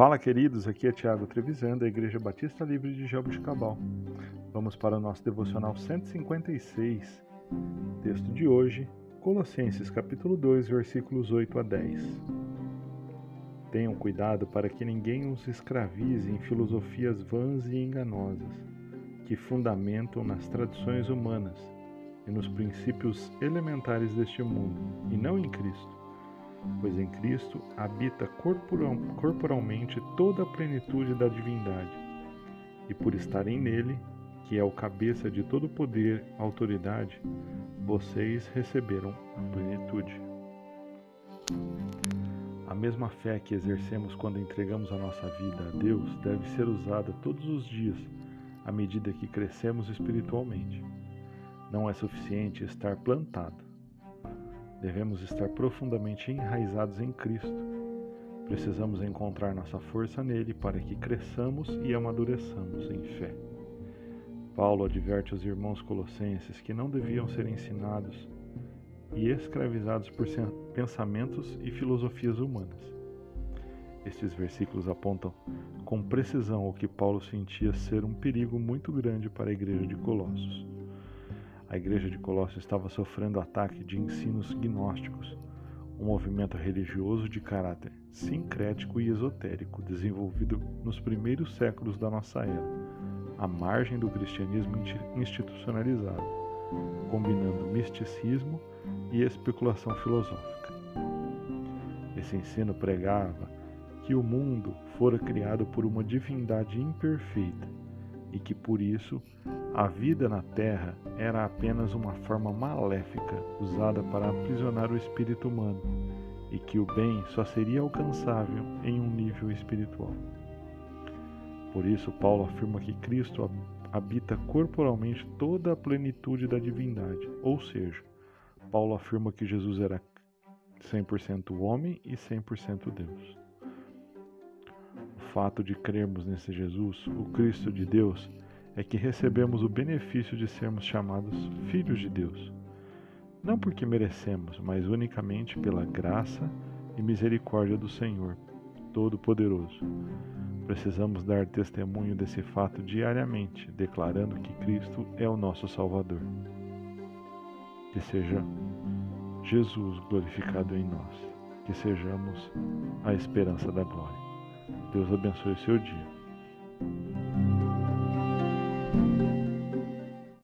Fala, queridos, aqui é Tiago Trevisan, da Igreja Batista Livre de Jabuticabal. Vamos para o nosso devocional 156, texto de hoje, Colossenses capítulo 2, versículos 8 a 10. Tenham cuidado para que ninguém os escravize em filosofias vãs e enganosas, que fundamentam nas tradições humanas e nos princípios elementares deste mundo, e não em Cristo pois em Cristo habita corporal, corporalmente toda a plenitude da divindade, e por estarem nele, que é o cabeça de todo poder, autoridade, vocês receberam a plenitude. A mesma fé que exercemos quando entregamos a nossa vida a Deus deve ser usada todos os dias, à medida que crescemos espiritualmente. Não é suficiente estar plantado Devemos estar profundamente enraizados em Cristo. Precisamos encontrar nossa força nele para que cresçamos e amadureçamos em fé. Paulo adverte os irmãos colossenses que não deviam ser ensinados e escravizados por pensamentos e filosofias humanas. Estes versículos apontam com precisão o que Paulo sentia ser um perigo muito grande para a igreja de Colossos. A igreja de Colossos estava sofrendo ataque de ensinos gnósticos, um movimento religioso de caráter sincrético e esotérico desenvolvido nos primeiros séculos da nossa era, à margem do cristianismo institucionalizado, combinando misticismo e especulação filosófica. Esse ensino pregava que o mundo fora criado por uma divindade imperfeita e que por isso a vida na Terra era apenas uma forma maléfica usada para aprisionar o espírito humano e que o bem só seria alcançável em um nível espiritual. Por isso, Paulo afirma que Cristo habita corporalmente toda a plenitude da divindade, ou seja, Paulo afirma que Jesus era 100% homem e 100% Deus fato de crermos nesse Jesus, o Cristo de Deus, é que recebemos o benefício de sermos chamados filhos de Deus. Não porque merecemos, mas unicamente pela graça e misericórdia do Senhor Todo-Poderoso. Precisamos dar testemunho desse fato diariamente, declarando que Cristo é o nosso Salvador. Que seja Jesus glorificado em nós, que sejamos a esperança da glória. Deus abençoe seu dia.